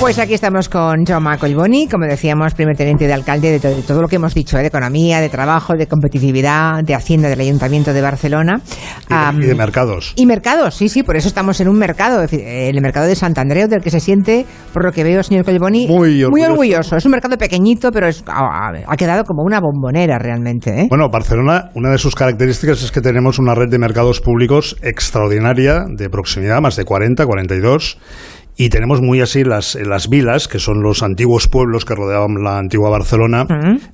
Pues aquí estamos con Jaume Collboni, como decíamos, primer teniente de alcalde de, to- de todo lo que hemos dicho, ¿eh? de economía, de trabajo, de competitividad, de hacienda del Ayuntamiento de Barcelona. Y de, Am, y de mercados. y mercados, sí, sí, por eso estamos en un mercado, decir, el mercado de Sant Andreu, del que se siente, por lo que veo, señor Collboni, Muy orgulloso. orgulloso. Es un mercado pequeñito, pero es- ha, ha quedado como una bombonera realmente. ¿eh? Bueno, Barcelona, una de sus características es que tenemos una red de mercados públicos extraordinaria, de proximidad, más de 40, 42. Y tenemos muy así las, las vilas, que son los antiguos pueblos que rodeaban la antigua Barcelona.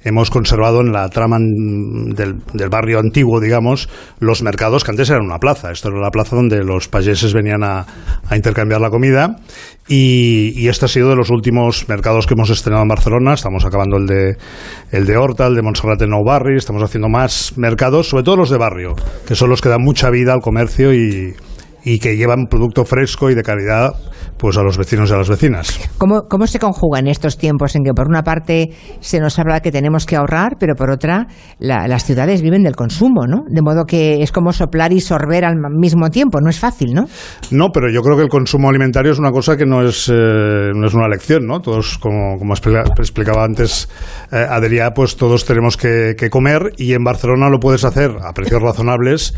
Hemos conservado en la trama del, del barrio antiguo, digamos, los mercados que antes eran una plaza. Esto era la plaza donde los payeses venían a, a intercambiar la comida. Y, y este ha sido de los últimos mercados que hemos estrenado en Barcelona. Estamos acabando el de, el de Horta, el de Montserrat en Nou Barri. Estamos haciendo más mercados, sobre todo los de barrio, que son los que dan mucha vida al comercio y, y que llevan producto fresco y de calidad pues a los vecinos y a las vecinas. ¿Cómo, ¿Cómo se conjuga en estos tiempos en que por una parte se nos habla que tenemos que ahorrar, pero por otra la- las ciudades viven del consumo, ¿no? De modo que es como soplar y sorber al mismo tiempo, no es fácil, ¿no? No, pero yo creo que el consumo alimentario es una cosa que no es, eh, no es una lección, ¿no? Todos, como, como expli- explicaba antes eh, Adrià, pues todos tenemos que, que comer y en Barcelona lo puedes hacer a precios razonables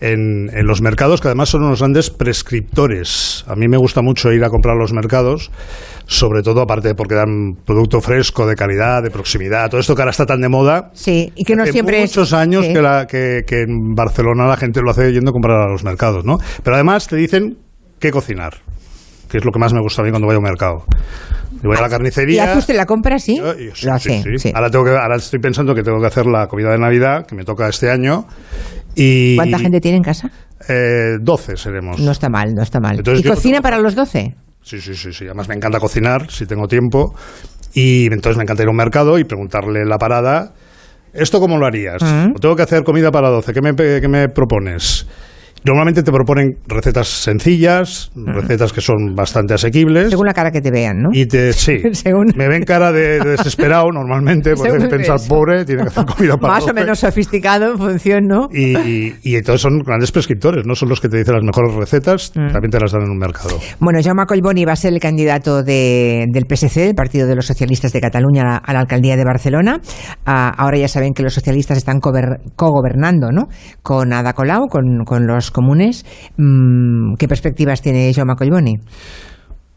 en, en los mercados, que además son unos grandes prescriptores. A mí me gusta mucho ir a comprar a los mercados, sobre todo aparte porque dan producto fresco, de calidad, de proximidad, todo esto que ahora está tan de moda. Sí, y que no siempre es- muchos años sí. que, la- que- que en Barcelona la gente lo hace yendo a comprar a los mercados, ¿no? Pero además te dicen qué cocinar, que es lo que más me gusta a mí cuando voy a un mercado. Yo voy a la ¿Y carnicería. hace usted la compra, sí? yo- yo- sí, Lo sí, hace, sí. sí. Ahora, tengo que, ahora estoy pensando que tengo que hacer la comida de Navidad, que me toca este año. Y, ¿Cuánta gente tiene en casa? Eh, 12 seremos. No está mal, no está mal. Entonces ¿Y cocina tengo- para los 12? Sí, sí, sí, sí. Además me encanta cocinar, si tengo tiempo. Y entonces me encanta ir a un mercado y preguntarle la parada, ¿esto cómo lo harías? Mm. O tengo que hacer comida para 12, ¿qué me, qué me propones? Normalmente te proponen recetas sencillas, recetas que son bastante asequibles. Según la cara que te vean, ¿no? Y te, sí, Según- me ven cara de, de desesperado normalmente, porque pensar, pobre, tiene que hacer comida para Más o 12. menos sofisticado en función, ¿no? Y, y, y entonces son grandes prescriptores, no son los que te dicen las mejores recetas, Mm. también te las dan en un mercado. Bueno, Jaume Collboni va a ser el candidato de- del PSC, del Partido de los Socialistas de Cataluña, a la, a la alcaldía de Barcelona. Ah, ahora ya saben que los socialistas están cogobernando, ¿no? Con Ada Colau, con, con los comunes. Mm, ¿Qué perspectivas tiene Jaume Collboni?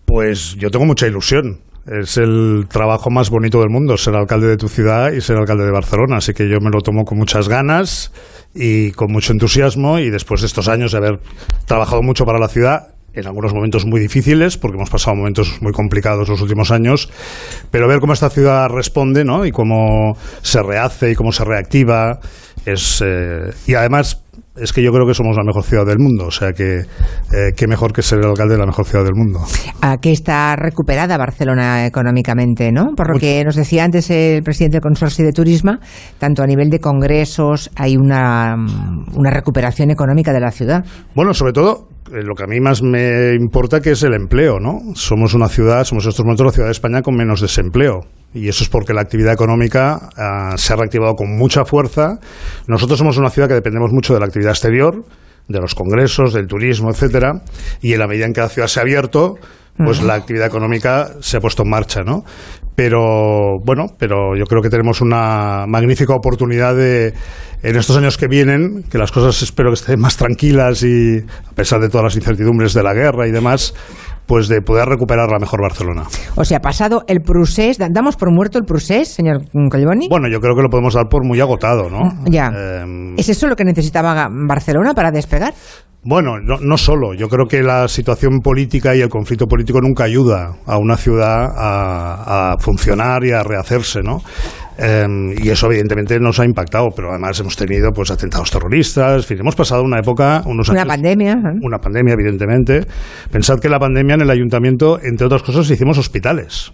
Pues yo tengo mucha ilusión. Es el trabajo más bonito del mundo, ser alcalde de tu ciudad y ser alcalde de Barcelona. Así que yo me lo tomo con muchas ganas y con mucho entusiasmo. Y después de estos años de haber trabajado mucho para la ciudad, en algunos momentos muy difíciles, porque hemos pasado momentos muy complicados los últimos años, pero ver cómo esta ciudad responde, ¿no? Y cómo se rehace y cómo se reactiva. Es, eh, y además es que yo creo que somos la mejor ciudad del mundo. O sea que eh, qué mejor que ser el alcalde de la mejor ciudad del mundo. Que está recuperada Barcelona económicamente, ¿no? Por lo que nos decía antes el presidente del Consorcio de Turismo, tanto a nivel de congresos hay una, mm, una recuperación económica de la ciudad. Bueno, sobre todo, eh, lo que a mí más me importa que es el empleo, ¿no? Somos una ciudad, somos en estos momentos la ciudad de España con menos desempleo. Y eso es porque la actividad económica ah, se ha reactivado con mucha fuerza. Nosotros somos una ciudad que dependemos mucho de la actividad exterior, de los congresos, del turismo, etcétera. Y en la medida en que la ciudad se ha abierto, pues la actividad económica se ha puesto en marcha, ¿no? Pero bueno, pero yo creo que tenemos una magnífica oportunidad de en estos años que vienen, que las cosas espero que estén más tranquilas y a pesar de todas las incertidumbres de la guerra y demás, pues de poder recuperar la mejor Barcelona. O sea, pasado el Prusés, ¿da- ¿damos por muerto el Prusés, señor Collboni? Bueno, yo creo que lo podemos dar por muy agotado, ¿no? ya. Eh, ¿Es eso lo que necesitaba Barcelona para despegar? Bueno, no, no solo. Yo creo que la situación política y el conflicto político nunca ayuda a una ciudad a, a funcionar y a rehacerse, ¿no? Eh, y eso evidentemente nos ha impactado, pero además hemos tenido pues atentados terroristas, en fin, hemos pasado una época, unos Una años, pandemia. ¿eh? una pandemia evidentemente. Pensad que la pandemia en el ayuntamiento, entre otras cosas, hicimos hospitales,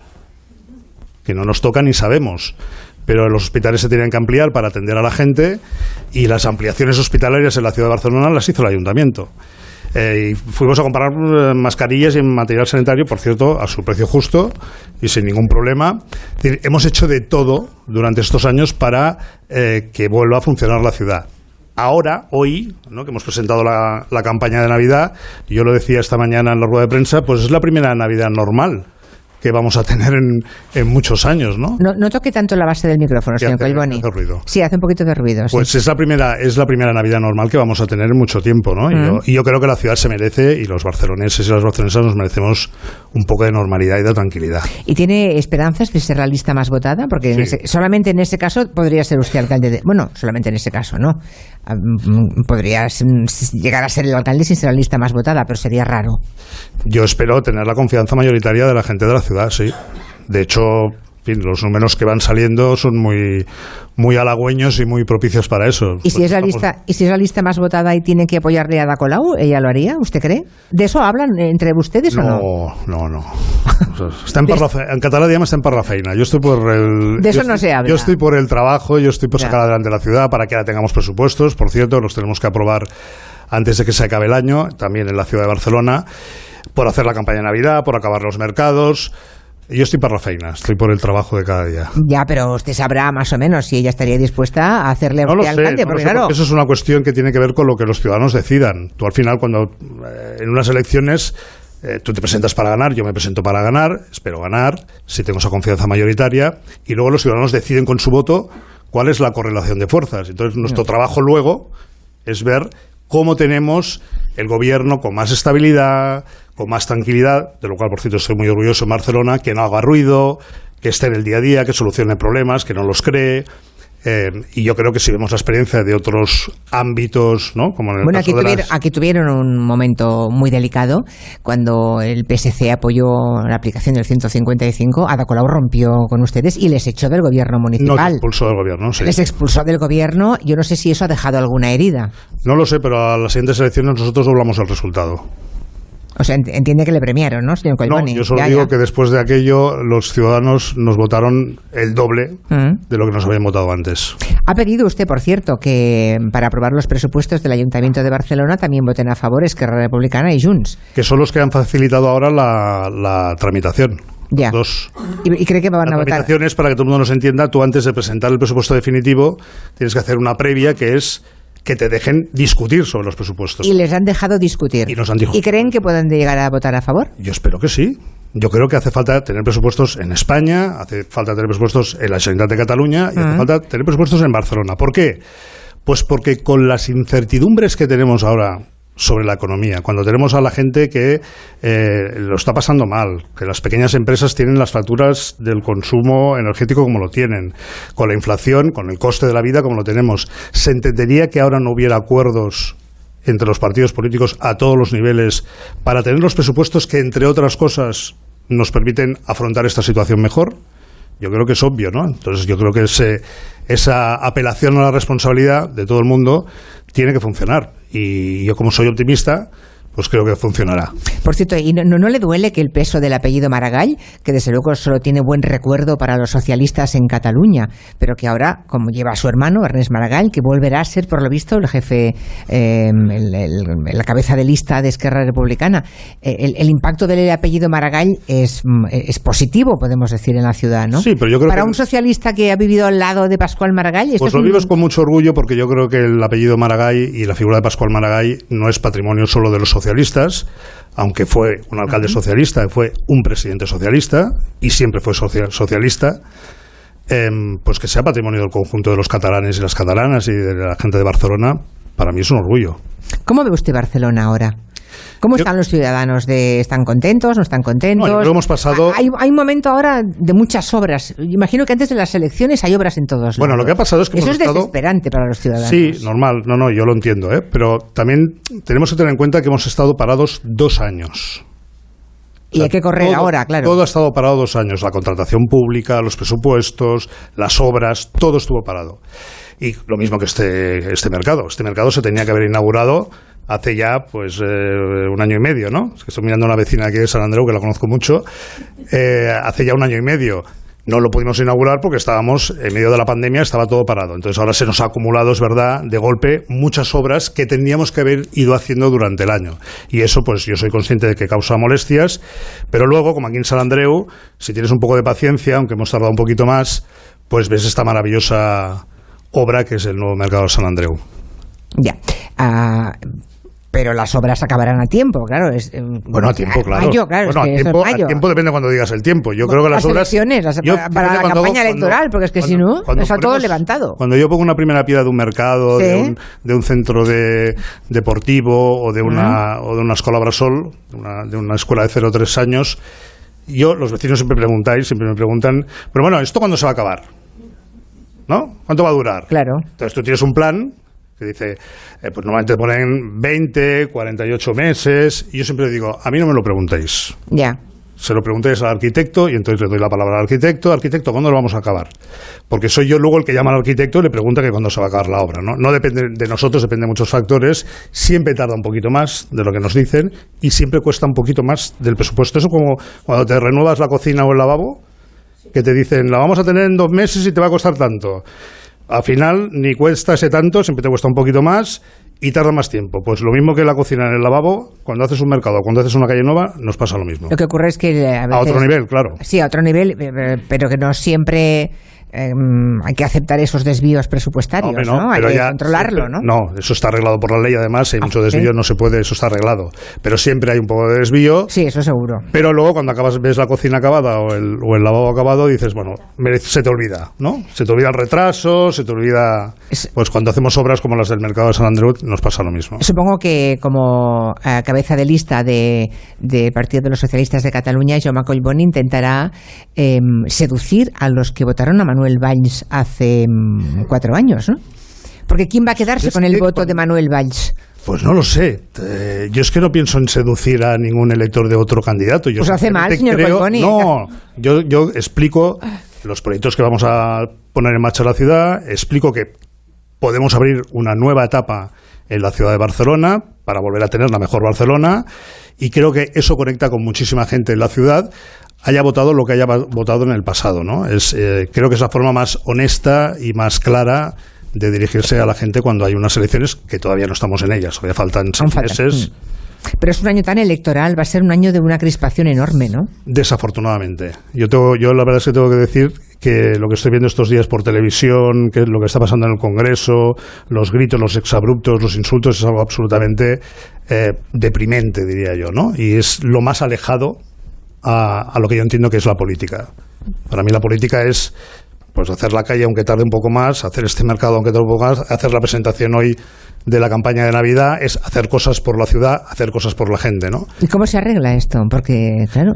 que no nos toca ni sabemos. Pero los hospitales se tenían que ampliar para atender a la gente y las ampliaciones hospitalarias en la ciudad de Barcelona las hizo el ayuntamiento. Eh, y fuimos a comprar eh, mascarillas y material sanitario, por cierto, a su precio justo y sin ningún problema. Hemos hecho de todo durante estos años para eh, que vuelva a funcionar la ciudad. Ahora, hoy, ¿no? que hemos presentado la, la campaña de Navidad, yo lo decía esta mañana en la rueda de prensa, pues es la primera Navidad normal que vamos a tener en, muchos años, ¿no? ¿no? toque tanto la base del micrófono, señor Colboni. Sí, hace un poquito de ruido. Pues es la primera es la primera Navidad normal que vamos a tener en mucho tiempo, ¿no? Mm. Y, yo, creo que la ciudad se merece y los barceloneses y las barcelonesas nos merecemos un poco de normalidad y de tranquilidad. ¿Y tiene esperanzas de ser la lista más votada? Porque solamente en ese caso podría ser usted alcalde de... Bueno, solamente en ese caso, ¿no? Ah, mm, podría llegar a ser el alcalde sin ser la lista más votada, pero sería raro. Yo espero tener la confianza mayoritaria de la gente de la ciudad, sí. De hecho, los números que van saliendo son muy, muy halagüeños y muy propicios para eso. ¿Y si, es la lista, ¿Y si es la lista más votada y tiene que apoyarle a Da Colau, ella lo haría? ¿Usted cree? ¿De eso hablan entre ustedes o no? No, no, no. Está en, en catalán está en parrafeina. Yo estoy por el... De eso no se habla. Yo estoy por el trabajo, yo estoy por sacar adelante la ciudad para que ahora tengamos presupuestos. Por cierto, los tenemos que aprobar antes de que se acabe el año, también en la ciudad de Barcelona, por hacer la campaña de Navidad, por acabar los mercados yo estoy para la feina, estoy por el trabajo de cada día. Ya, pero usted sabrá más o menos si ella estaría dispuesta a hacerle no lo alcalde, porque, claro. eso es una cuestión que tiene que ver con lo que los ciudadanos decidan. Tú al final, cuando eh, en unas elecciones eh, tú te presentas para ganar, yo me presento para ganar, espero ganar, si tengo esa confianza mayoritaria, y luego los ciudadanos deciden con su voto cuál es la correlación de fuerzas. Entonces, nuestro trabajo luego es ver cómo tenemos el gobierno con más estabilidad, con más tranquilidad, de lo cual, por cierto, estoy muy orgulloso en Barcelona, que no haga ruido, que esté en el día a día, que solucione problemas, que no los cree, eh, y yo creo que si vemos la experiencia de otros ámbitos, ¿no? Como en el bueno, aquí, tuvieron, aquí tuvieron un momento muy delicado cuando el PSC apoyó la aplicación del 155. Ada Colau rompió con ustedes y les echó del gobierno municipal. No, expulsó del gobierno, sí. Les expulsó del gobierno. Yo no sé si eso ha dejado alguna herida. No lo sé, pero a las siguientes elecciones nosotros doblamos el resultado. O sea, entiende que le premiaron, ¿no, señor Colboni? No, yo solo digo que después de aquello los ciudadanos nos votaron el doble mm. de lo que nos habían votado antes. Ha pedido usted, por cierto, que para aprobar los presupuestos del Ayuntamiento de Barcelona también voten a favor Esquerra Republicana y Junts. Que son los que han facilitado ahora la, tramitación. Ya. Dos. ¿Y, cree que van a votar? La tramitación es, para que todo el mundo nos entienda, tú antes de presentar el presupuesto definitivo tienes que hacer una previa que es que te dejen discutir sobre los presupuestos. Y les han dejado discutir. Y nos han dicho. ¿Y creen que pueden llegar a votar a favor? Yo espero que sí. Yo creo que hace falta tener presupuestos en España, hace falta tener presupuestos en la Generalitat de Cataluña y hace falta tener presupuestos en Barcelona. ¿Por qué? Pues porque con las incertidumbres que tenemos ahora sobre la economía, cuando tenemos a la gente que eh, lo está pasando mal, que las pequeñas empresas tienen las facturas del consumo energético como lo tienen, con la inflación, con el coste de la vida como lo tenemos, ¿se entendería que ahora no hubiera acuerdos entre los partidos políticos a todos los niveles para tener los presupuestos que, entre otras cosas, nos permiten afrontar esta situación mejor? Yo creo que es obvio, ¿no? Entonces yo creo que ese, esa apelación a la responsabilidad de todo el mundo tiene que funcionar. Y yo como soy optimista, pues creo que funcionará. Por cierto, ¿y no, no, le duele que el peso del apellido Maragall, que desde luego solo tiene buen recuerdo para los socialistas en Cataluña, pero que ahora, como lleva a su hermano, Ernest Maragall, que volverá a ser, por lo visto, el jefe, eh, la cabeza de lista de Esquerra Republicana, eh, el, impacto del apellido Maragall es, es, positivo, podemos decir, en la ciudad, ¿no? Sí, pero yo creo Para un socialista que ha vivido al lado de Pascual Maragall... Pues lo vives con mucho orgullo porque yo creo que el apellido Maragall y la figura de Pascual Maragall no es patrimonio solo de los socialistas, aunque fue un alcalde socialista, fue un presidente socialista y siempre fue socialista, em, pues que sea patrimonio del conjunto de los catalanes y las catalanas y de la gente de Barcelona, para mí es un orgullo. ¿Cómo ve usted Barcelona ahora? ¿Cómo están los ciudadanos? De, ¿Están contentos? ¿No están contentos? No, hemos pasado... Hay, un momento ahora de muchas obras. Imagino que antes de las elecciones hay obras en todos lados. Bueno, lo que ha pasado es que Eso es desesperante para los ciudadanos. Sí, normal. No, no, yo lo entiendo. ¿eh? Pero también tenemos que tener en cuenta que hemos estado parados dos años. Y hay que correr ahora, claro. Todo ha estado parado dos años. La contratación pública, los presupuestos, las obras, todo estuvo parado. Y lo mismo que este, este mercado. Este mercado se tenía que haber inaugurado hace ya pues eh, un año y medio, ¿no? Estoy mirando a una vecina aquí de San Andreu que la conozco mucho, eh, hace ya un año y medio. No lo pudimos inaugurar porque estábamos en medio de la pandemia, estaba todo parado. Entonces ahora se nos ha acumulado, es verdad, de golpe muchas obras que tendríamos que haber ido haciendo durante el año. Y eso, pues yo soy consciente de que causa molestias, pero luego, como aquí en San Andreu, si tienes un poco de paciencia, aunque hemos tardado un poquito más, pues ves esta maravillosa obra que es el nuevo mercado de San Andreu. Ya. Ah, pero las obras acabarán a tiempo, claro. Es, eh, bueno, a tiempo, claro. Mayo, claro bueno, es que a, tiempo, depende cuando digas el tiempo. Yo creo que las, obras. Para la campaña electoral, porque es que si no, está todo levantado. Cuando yo pongo una primera piedra de un mercado, de, un, de, un, centro de, deportivo o de una, o de una escuela Brasol, una, de una escuela de 0 3 años, yo, los vecinos siempre preguntáis, siempre me preguntan, pero bueno, ¿esto cuándo se va a acabar? ¿No? ¿Cuánto va a durar? Claro. Entonces tú tienes un plan que dice, eh, pues normalmente ponen 20, 48 meses, y yo siempre digo, a mí no me lo preguntéis. Ya. Se lo preguntéis al arquitecto y entonces le doy la palabra al arquitecto. Arquitecto, ¿cuándo lo vamos a acabar? Porque soy yo luego el que llama al arquitecto y le pregunta que cuándo se va a acabar la obra. ¿no? no depende de nosotros, depende de muchos factores. Siempre tarda un poquito más de lo que nos dicen y siempre cuesta un poquito más del presupuesto. Eso como cuando te renuevas la cocina o el lavabo, que te dicen, la vamos a tener en dos meses y te va a costar tanto al final ni cuesta ese tanto, siempre te cuesta un poquito más y tarda más tiempo. Pues lo mismo que la cocina en el lavabo, cuando haces un mercado, cuando haces una calle nueva, nos pasa lo mismo. Lo que ocurre es que a, a otro nivel, claro. Sí, a otro nivel, eh, pero que no siempre Em, hay que aceptar esos desvíos presupuestarios, ¿no? Hay que controlarlo, ¿no? No, eso está arreglado por la ley, además, hay ah, mucho desvío, no se puede, eso está arreglado. Pero siempre hay un poco de desvío. Sí, eso seguro. Pero luego, cuando acabas, ves la cocina acabada o el, o el lavabo acabado, dices, bueno, se te olvida, ¿no? Se te olvida el retraso, se te olvida... Pues cuando hacemos obras como las del mercado de San Andreu, nos pasa lo mismo. Supongo que como eh, cabeza de lista de, de Partido de los Socialistas de Cataluña, Jaume Collboni intentará em, seducir a los que votaron a Manuel Manuel Valls hace mm, cuatro años, ¿no? Porque ¿quién va a quedarse con el voto de Manuel Valls? Pues no lo sé. yo es que no pienso en seducir a ningún elector de otro candidato. Yo pues hace mal, señor No, yo, yo explico los proyectos que vamos a poner en marcha en la ciudad, explico que podemos abrir una nueva etapa en la ciudad de Barcelona para volver a tener la mejor Barcelona y creo que eso conecta con muchísima gente en la ciudad haya votado lo que haya votado en el pasado, ¿no? Es, eh, creo que es la forma más honesta y más clara de dirigirse a la gente cuando hay unas elecciones que todavía no estamos en ellas, todavía faltan seis meses. Mm. Pero es un año tan electoral, va a ser un año de una crispación enorme, ¿no? Desafortunadamente. Yo, tengo, yo la verdad es que tengo que decir que lo que estoy viendo estos días por televisión, que lo que está pasando en el Congreso, los gritos, los exabruptos, los insultos, es algo absolutamente eh, deprimente, diría yo, ¿no? Y es lo más alejado a, lo que yo entiendo que es la política. Para mí la política es pues hacer la calle aunque tarde un poco más, hacer este mercado aunque tarde un poco más, hacer la presentación hoy de la campaña de Navidad es hacer cosas por la ciudad, hacer cosas por la gente, ¿no? ¿Y cómo se arregla esto? Porque, claro,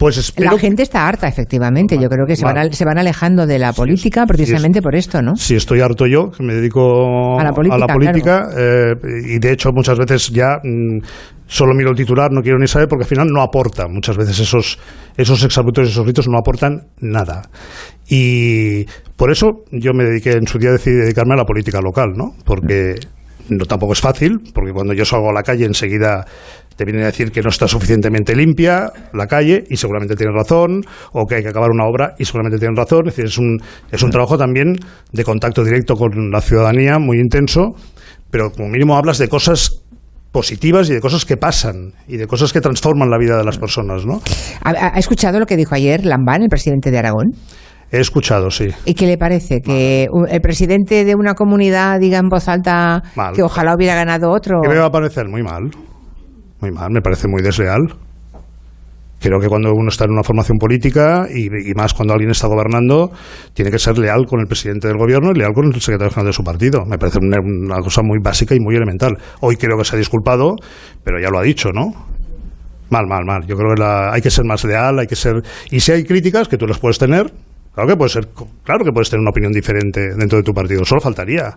pues La gente está harta, efectivamente. Yo creo que se, van, se van alejando de la política precisamente por esto, ¿no? Si estoy harto yo, que me dedico a la política, eh, y de hecho muchas veces ya mm, solo miro el titular, no quiero ni saber, porque al final no aporta. Muchas veces esos, esos exabruptos, esos gritos no aportan nada. Y por eso yo me dediqué, en su día decidí dedicarme a la política local, ¿no? Porque no tampoco es fácil, porque cuando yo salgo a la calle enseguida te vienen a decir que no está suficientemente limpia la calle y seguramente tienes razón, o que hay que acabar una obra y seguramente tienes razón. Es decir, es un, es un trabajo también de contacto directo con la ciudadanía muy intenso, pero como mínimo hablas de cosas positivas y de cosas que pasan y de cosas que transforman la vida de las personas, ¿no? ¿Ha, escuchado lo que dijo ayer Lambán, el presidente de Aragón? He escuchado, sí. ¿Y qué le parece? ¿Que el presidente de una comunidad diga en voz alta que ojalá hubiera ganado otro? Que me va a parecer muy mal. Muy mal, me parece muy desleal. Creo que cuando uno está en una formación política y, más cuando alguien está gobernando, tiene que ser leal con el presidente del gobierno y leal con el secretario general de su partido. Me parece una, cosa muy básica y muy elemental. Hoy creo que se ha disculpado, pero ya lo ha dicho, ¿no? Mal, mal, mal. Yo creo que hay que ser más leal, hay que ser. Y si hay críticas, que tú las puedes tener, claro que puedes ser, claro que puedes tener una opinión diferente dentro de tu partido. Solo faltaría.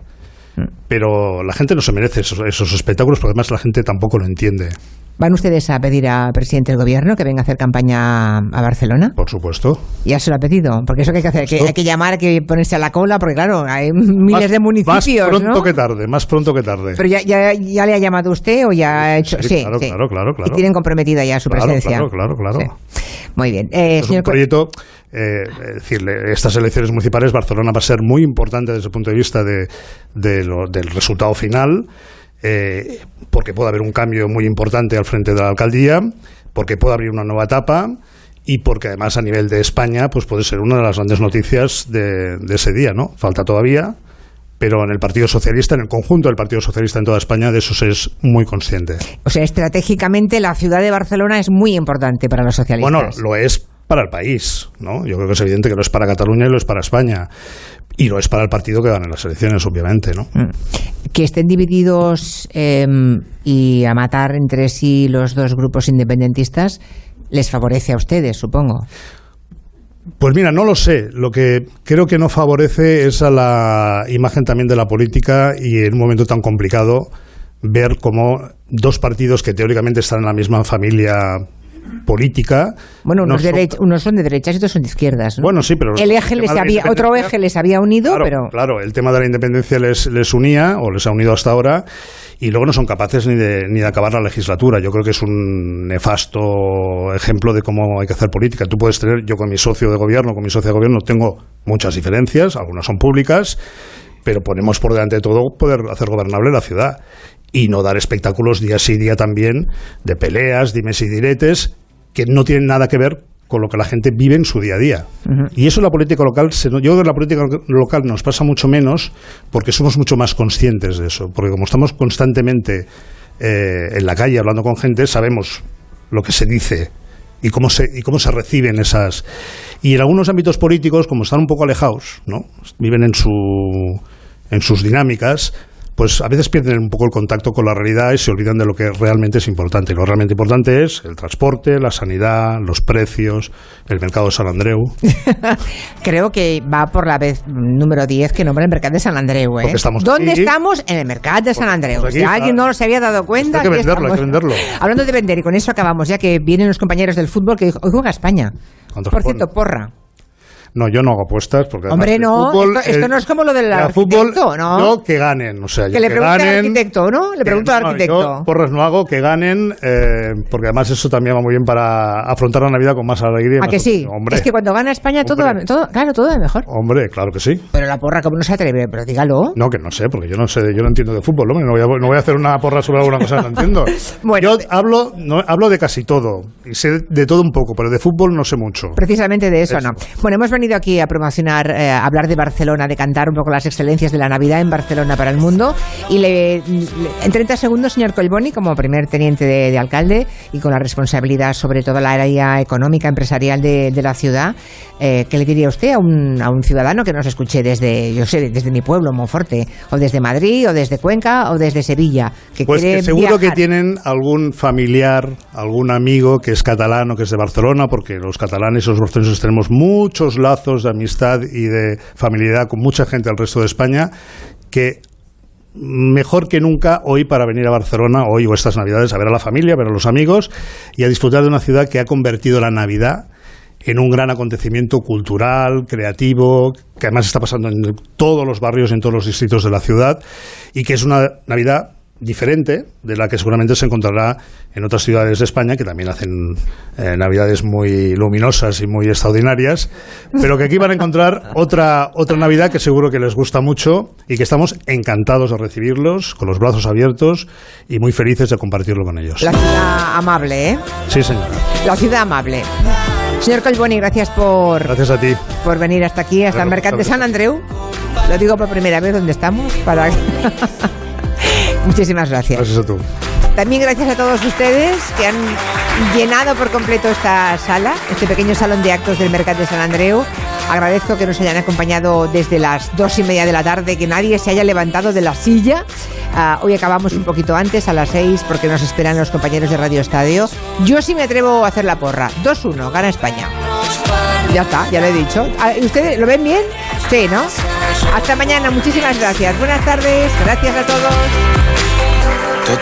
Pero la gente no se merece esos, espectáculos porque además la gente tampoco lo entiende. ¿Van ustedes a pedir al presidente del gobierno que venga a hacer campaña a Barcelona? Por supuesto. Ya se lo ha pedido, porque eso que hay que hacer, que hay que llamar, hay que ponerse a la cola, porque claro, hay miles de municipios. Más pronto que tarde, más pronto que tarde. Pero ya, ya, ya, le ha llamado usted o ya ha hecho. Sí, claro, claro, claro, claro. Y tienen comprometida ya su presencia. Claro, claro, claro. Muy bien. Eh, es un proyecto eh, estas elecciones municipales, Barcelona va a ser muy importante desde el punto de vista de, del resultado final, eh, porque puede haber un cambio muy importante al frente de la alcaldía, porque puede abrir una nueva etapa y porque además a nivel de España pues puede ser una de las grandes noticias de, de ese día, ¿no? Falta todavía, pero en el Partido Socialista, en el conjunto del Partido Socialista en toda España, de eso se es muy consciente. O sea, estratégicamente la ciudad de Barcelona es muy importante para los socialistas. Bueno, lo es para el país, ¿no? Yo creo que es evidente que lo es para Cataluña y lo es para España. Y lo es para el partido que gane las elecciones, obviamente, ¿no? Mm. Que estén divididos em, y a matar entre sí los dos grupos independentistas les favorece a ustedes, supongo. Pues mira, no lo sé. Lo que creo que no favorece es a la imagen también de la política y en un momento tan complicado ver cómo dos partidos que teóricamente están en la misma familia política. Bueno, unos, son, de derechas y otros son de izquierdas. Bueno, sí, pero. El eje les había, otro eje les había unido, pero. Claro, el tema de la independencia les, les unía, o les ha unido hasta ahora, y luego no son capaces ni de, ni de acabar la legislatura. Yo creo que es un nefasto ejemplo de cómo hay que hacer política. Tú puedes tener, yo con mi socio de gobierno, con mi socio de gobierno, tengo muchas diferencias, algunas son públicas, pero ponemos por delante de todo poder hacer gobernable la ciudad y no dar espectáculos día sí día también de peleas, dimes y diretes que no tienen nada que ver con lo que la gente vive en su día a día. Y eso en la política local, yo creo que en la política local nos pasa mucho menos porque somos mucho más conscientes de eso. Porque como estamos constantemente eh, en la calle hablando con gente, sabemos lo que se dice y cómo se, y cómo se reciben esas. Y en algunos ámbitos políticos, como están un poco alejados, ¿no? viven en, su, en sus dinámicas, pues a veces pierden un poco el contacto con la realidad y se olvidan de lo que realmente es importante. Y lo realmente importante es el transporte, la sanidad, los precios, el mercado de San Andreu. Creo que va por la vez número 10 que nombra el mercado de San Andreu. ¿eh? ¿Dónde estamos? En el mercado de San Andreu. Pues si alguien no se había dado cuenta. Hay que venderlo, hay que venderlo. Hablando de vender, y con eso acabamos, ya que vienen los compañeros del fútbol que hoy juega España. Por cierto, porra. No, yo no hago apuestas porque Hombre, no, esto, no es como lo del arquitecto, ¿no? No, que ganen, o sea, que le pregunte al arquitecto, ¿no? Le pregunto al arquitecto. Yo porras no hago, que ganen, eh, porque además eso también va muy bien para afrontar la Navidad con más alegría. ¿A que sí? Hombre, es que cuando gana España todo, va, todo, claro, todo va mejor. Hombre, claro que sí. Pero la porra, ¿cómo no se atreve? Pero dígalo. No, que no sé, porque yo no sé, yo no entiendo de fútbol, ¿no? No voy a, no voy a hacer una porra sobre alguna cosa, no entiendo. bueno, yo hablo, no, hablo de casi todo, y sé de todo un poco, pero de fútbol no sé mucho. Precisamente de eso. no. Bueno, hemos venido aquí a promocionar eh, hablar de Barcelona, de cantar un poco las excelencias de la Navidad en Barcelona para el mundo. Y le, en 30 segundos, señor Colboni, como primer teniente de, alcalde y con la responsabilidad sobre toda la área económica, empresarial de, la ciudad, eh, ¿qué le diría usted a un, a un ciudadano que nos escuche desde, yo sé, desde mi pueblo, Monforte, o desde Madrid, o desde Cuenca, o desde Sevilla? Que pues que seguro que tienen algún familiar, algún amigo que es catalán o que es de Barcelona, porque los catalanes y los barceloneses tenemos muchos de amistad y de familiaridad con mucha gente del resto de España que mejor que nunca hoy para venir a Barcelona, hoy o estas Navidades, a ver a la familia, a ver a los amigos y a disfrutar de una ciudad que ha convertido la Navidad en un gran acontecimiento cultural, creativo, que además está pasando en todos los barrios, en todos los distritos de la ciudad y que es una Navidad diferente de la que seguramente se encontrará en otras ciudades de España que también hacen eh, navidades muy luminosas y muy extraordinarias, pero que aquí van a encontrar otra otra Navidad que seguro que les gusta mucho y que estamos encantados de recibirlos con los brazos abiertos y muy felices de compartirlo con ellos. La ciudad amable, ¿eh? Sí, señora. La ciudad amable. Señor Colboni, gracias por Gracias a ti. por venir hasta aquí, hasta el Mercado de San Andreu. Lo digo por primera vez donde estamos para Muchísimas gracias. Gracias a tú. También gracias a todos ustedes que han llenado por completo esta sala, este pequeño salón de actos del Mercado de San Andreu. Agradezco que nos hayan acompañado desde las dos y media de la tarde, que nadie se haya levantado de la silla. Ah, hoy acabamos un poquito antes, a las seis, porque nos esperan los compañeros de Radio Estadio. Yo sí me atrevo a hacer la porra. 2-1, gana España. Ya está, ya lo he dicho. Ah, ¿Ustedes lo ven bien? Sí, ¿no? Hasta mañana, muchísimas gracias. Buenas tardes, gracias a todos.